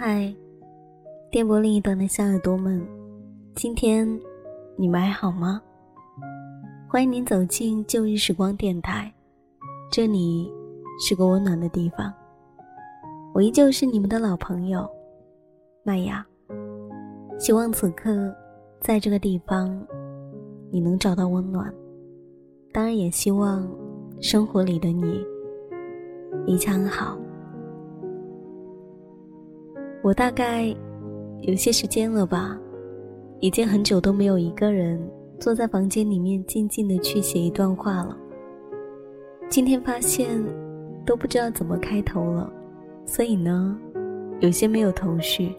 嗨，电波另一端的小耳朵们，今天你们还好吗？欢迎您走进旧日时光电台，这里是个温暖的地方。我依旧是你们的老朋友麦雅，希望此刻在这个地方你能找到温暖，当然也希望生活里的你一切安好。我大概有些时间了吧，已经很久都没有一个人坐在房间里面静静的去写一段话了。今天发现都不知道怎么开头了，所以呢，有些没有头绪。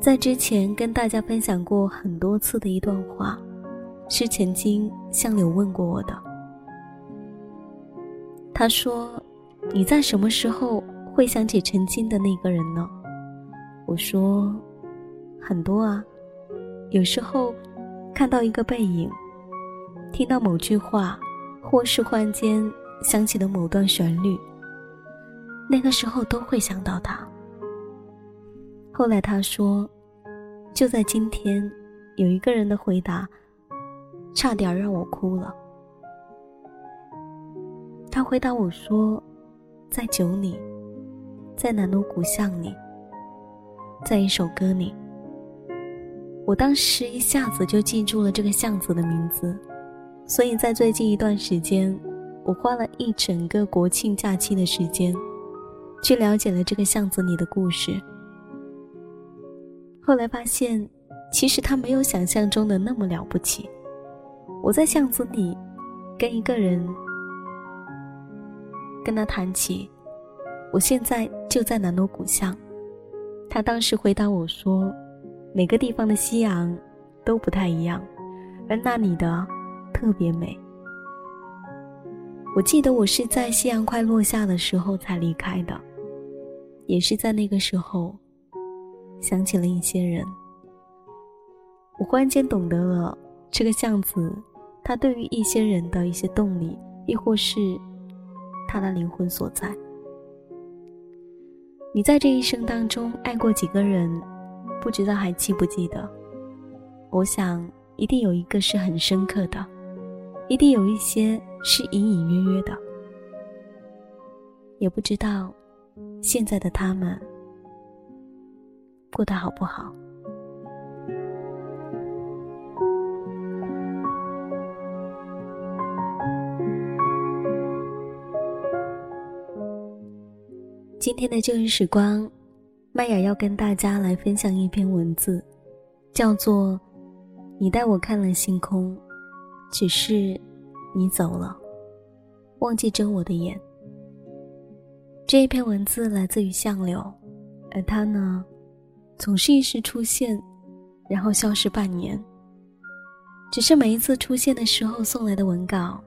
在之前跟大家分享过很多次的一段话，是曾经向柳问过我的。他说：“你在什么时候？”会想起曾经的那个人呢？我说，很多啊。有时候看到一个背影，听到某句话，或是忽然间想起的某段旋律，那个时候都会想到他。后来他说，就在今天，有一个人的回答，差点让我哭了。他回答我说，在酒里。在南锣鼓巷里，在一首歌里，我当时一下子就记住了这个巷子的名字，所以在最近一段时间，我花了一整个国庆假期的时间，去了解了这个巷子里的故事。后来发现，其实它没有想象中的那么了不起。我在巷子里，跟一个人，跟他谈起。我现在就在南锣鼓巷，他当时回答我说：“每个地方的夕阳都不太一样，而那里的特别美。”我记得我是在夕阳快落下的时候才离开的，也是在那个时候想起了一些人。我忽然间懂得了这个巷子，它对于一些人的一些动力，亦或是他的灵魂所在。你在这一生当中爱过几个人？不知道还记不记得？我想一定有一个是很深刻的，一定有一些是隐隐约约的。也不知道现在的他们过得好不好。今天的旧日时光，麦雅要跟大家来分享一篇文字，叫做《你带我看了星空》，只是你走了，忘记睁我的眼。这一篇文字来自于相柳，而他呢，总是一时出现，然后消失半年。只是每一次出现的时候送来的文稿，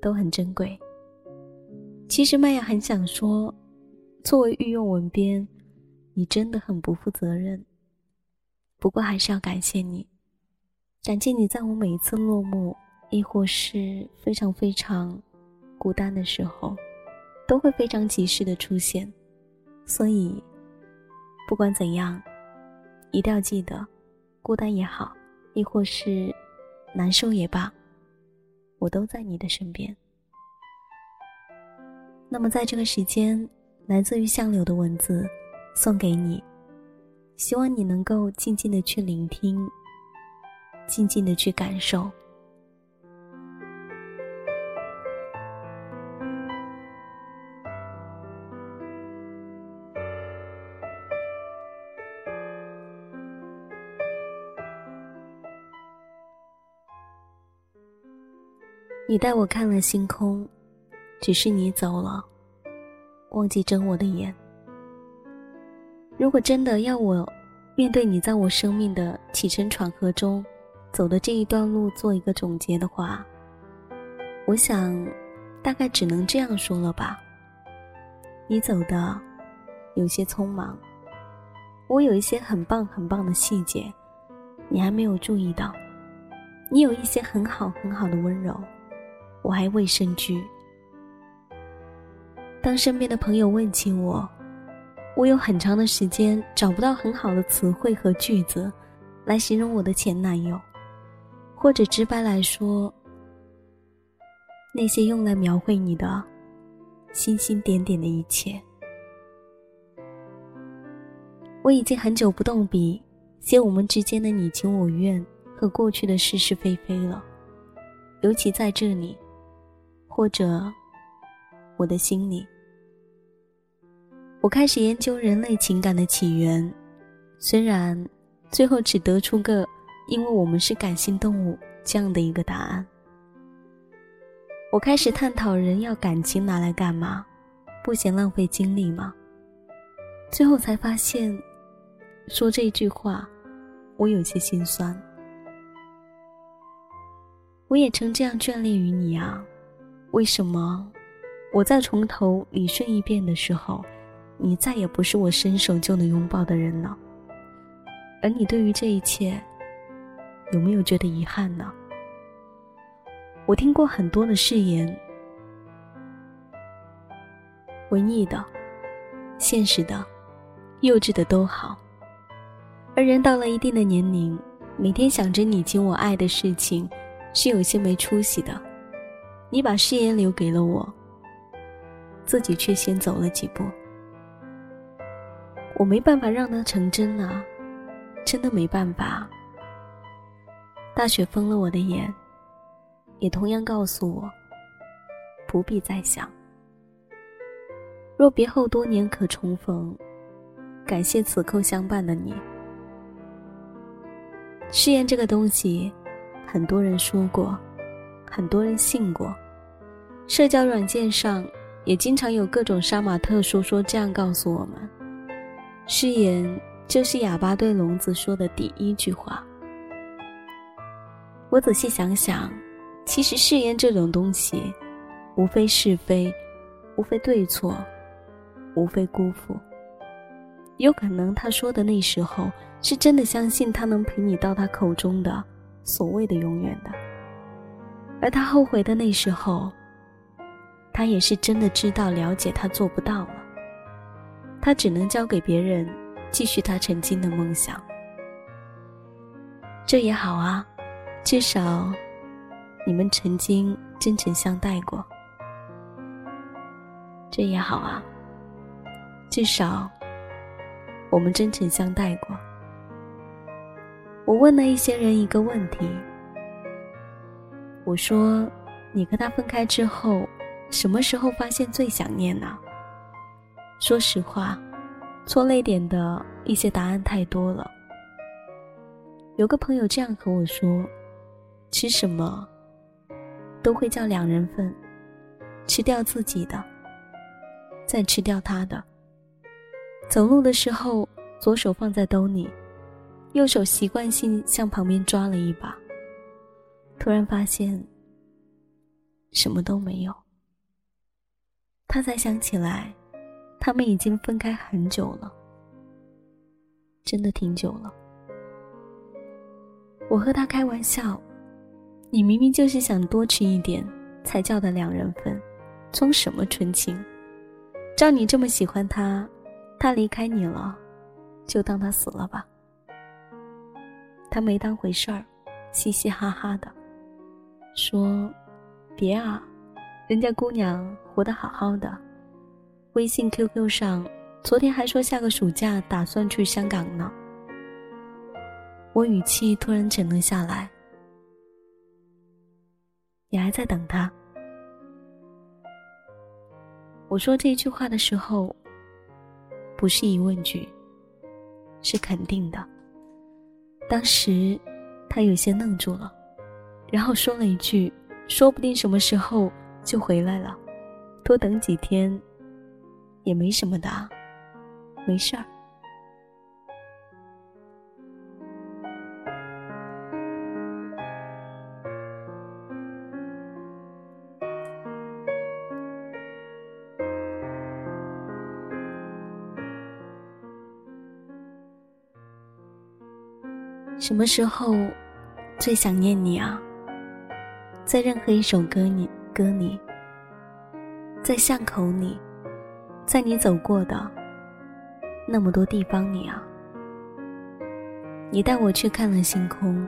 都很珍贵。其实麦雅很想说，作为御用文编，你真的很不负责任。不过还是要感谢你，感谢你在我每一次落幕，亦或是非常非常孤单的时候，都会非常及时的出现。所以，不管怎样，一定要记得，孤单也好，亦或是难受也罢，我都在你的身边。那么，在这个时间，来自于相柳的文字，送给你，希望你能够静静的去聆听，静静的去感受。你带我看了星空。只是你走了，忘记睁我的眼。如果真的要我面对你在我生命的起承转合中走的这一段路做一个总结的话，我想大概只能这样说了吧。你走的有些匆忙，我有一些很棒很棒的细节，你还没有注意到。你有一些很好很好的温柔，我还未深居。当身边的朋友问起我，我有很长的时间找不到很好的词汇和句子，来形容我的前男友，或者直白来说，那些用来描绘你的星星点点的一切。我已经很久不动笔写我们之间的你情我愿。和过去的是是非非了，尤其在这里，或者我的心里，我开始研究人类情感的起源，虽然最后只得出个“因为我们是感性动物”这样的一个答案。我开始探讨人要感情拿来干嘛，不嫌浪费精力吗？最后才发现，说这句话，我有些心酸。我也曾这样眷恋于你啊，为什么我在从头理顺一遍的时候，你再也不是我伸手就能拥抱的人了？而你对于这一切，有没有觉得遗憾呢？我听过很多的誓言，文艺的、现实的、幼稚的都好，而人到了一定的年龄，每天想着你情我爱的事情。是有些没出息的，你把誓言留给了我，自己却先走了几步，我没办法让它成真啊，真的没办法。大雪封了我的眼，也同样告诉我，不必再想。若别后多年可重逢，感谢此刻相伴的你。誓言这个东西。很多人说过，很多人信过，社交软件上也经常有各种杀马特说说这样告诉我们：誓言就是哑巴对聋子说的第一句话。我仔细想想，其实誓言这种东西，无非是非，无非对错，无非辜负。有可能他说的那时候是真的相信他能陪你到他口中的。所谓的永远的，而他后悔的那时候，他也是真的知道了解他做不到了，他只能交给别人继续他曾经的梦想。这也好啊，至少你们曾经真诚相待过。这也好啊，至少我们真诚相待过。我问了一些人一个问题，我说：“你跟他分开之后，什么时候发现最想念呢？”说实话，错泪点的一些答案太多了。有个朋友这样和我说：“吃什么都会叫两人份，吃掉自己的，再吃掉他的。走路的时候，左手放在兜里。”右手习惯性向旁边抓了一把，突然发现什么都没有。他才想起来，他们已经分开很久了，真的挺久了。我和他开玩笑：“你明明就是想多吃一点，才叫的两人份，装什么纯情？照你这么喜欢他，他离开你了，就当他死了吧。”他没当回事儿，嘻嘻哈哈的说：“别啊，人家姑娘活得好好的。微信、QQ 上，昨天还说下个暑假打算去香港呢。”我语气突然沉了下来。你还在等他？我说这句话的时候，不是疑问句，是肯定的。当时，他有些愣住了，然后说了一句：“说不定什么时候就回来了，多等几天，也没什么的，没事儿。什么时候最想念你啊？在任何一首歌里，歌里，在巷口里，在你走过的那么多地方里啊，你带我去看了星空，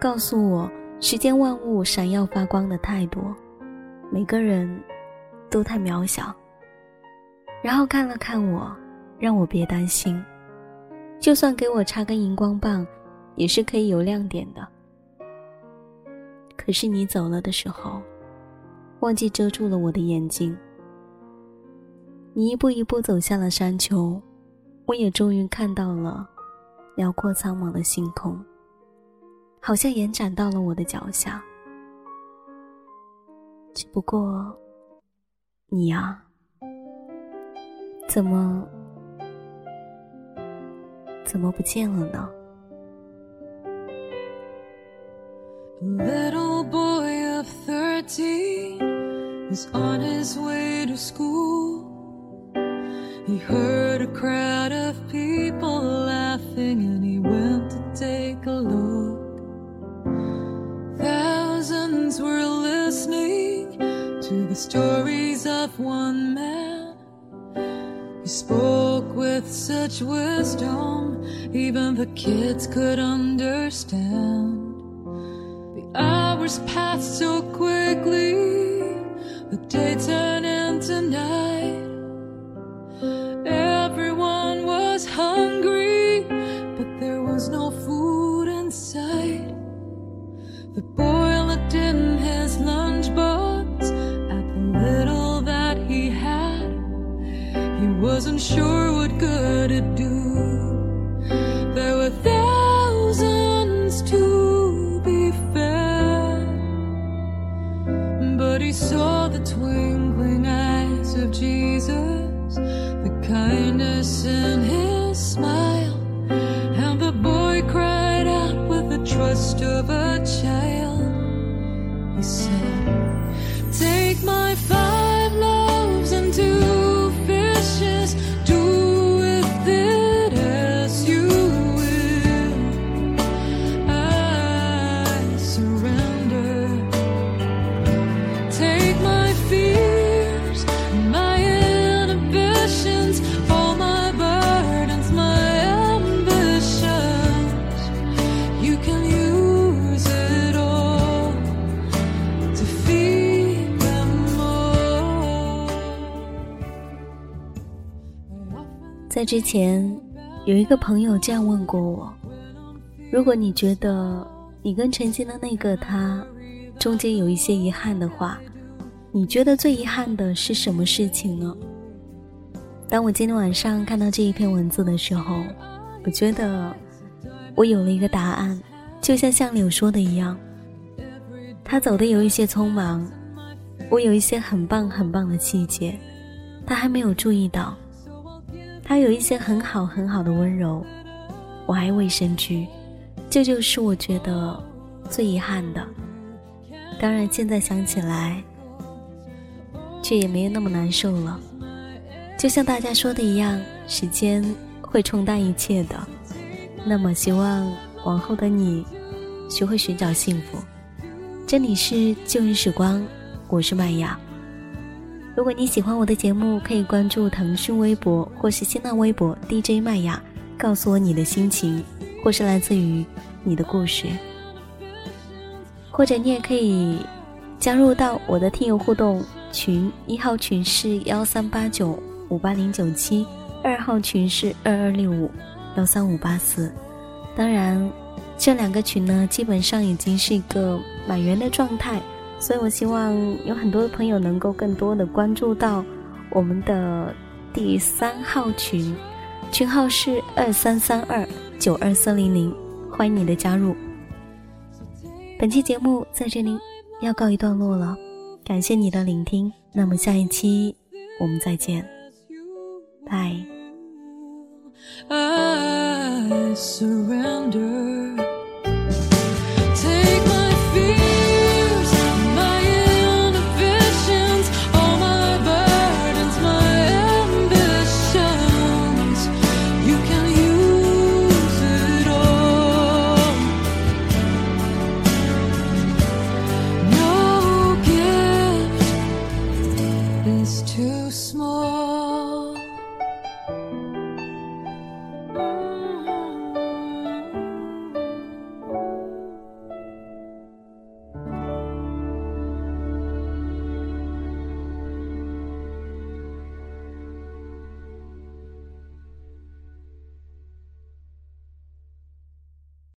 告诉我世间万物闪耀发光的太多，每个人都太渺小。然后看了看我，让我别担心，就算给我插根荧光棒。也是可以有亮点的。可是你走了的时候，忘记遮住了我的眼睛。你一步一步走下了山丘，我也终于看到了辽阔苍茫的星空，好像延展到了我的脚下。只不过，你呀，怎么怎么不见了呢？Little boy of thirteen was on his way to school. He heard a crowd of people laughing and he went to take a look. Thousands were listening to the stories of one man. He spoke with such wisdom, even the kids could understand. The hours passed so quickly, the day turned into night. Sure 在之前，有一个朋友这样问过我：如果你觉得你跟曾经的那个他中间有一些遗憾的话，你觉得最遗憾的是什么事情呢？当我今天晚上看到这一篇文字的时候，我觉得我有了一个答案，就像相柳说的一样，他走的有一些匆忙，我有一些很棒很棒的细节，他还没有注意到，他有一些很好很好的温柔，我还未深知，这就是我觉得最遗憾的。当然，现在想起来，却也没有那么难受了。就像大家说的一样，时间会冲淡一切的。那么，希望往后的你学会寻找幸福。这里是旧日时光，我是麦雅。如果你喜欢我的节目，可以关注腾讯微博或是新浪微博 DJ 麦雅，告诉我你的心情，或是来自于你的故事。或者你也可以加入到我的听友互动群，一号群是幺三八九。五八零九七，二号群是二二六五幺三五八四。当然，这两个群呢，基本上已经是一个满员的状态，所以我希望有很多的朋友能够更多的关注到我们的第三号群，群号是二三三二九二四零零，欢迎你的加入。本期节目在这里要告一段落了，感谢你的聆听，那么下一期我们再见。拜。I surrender.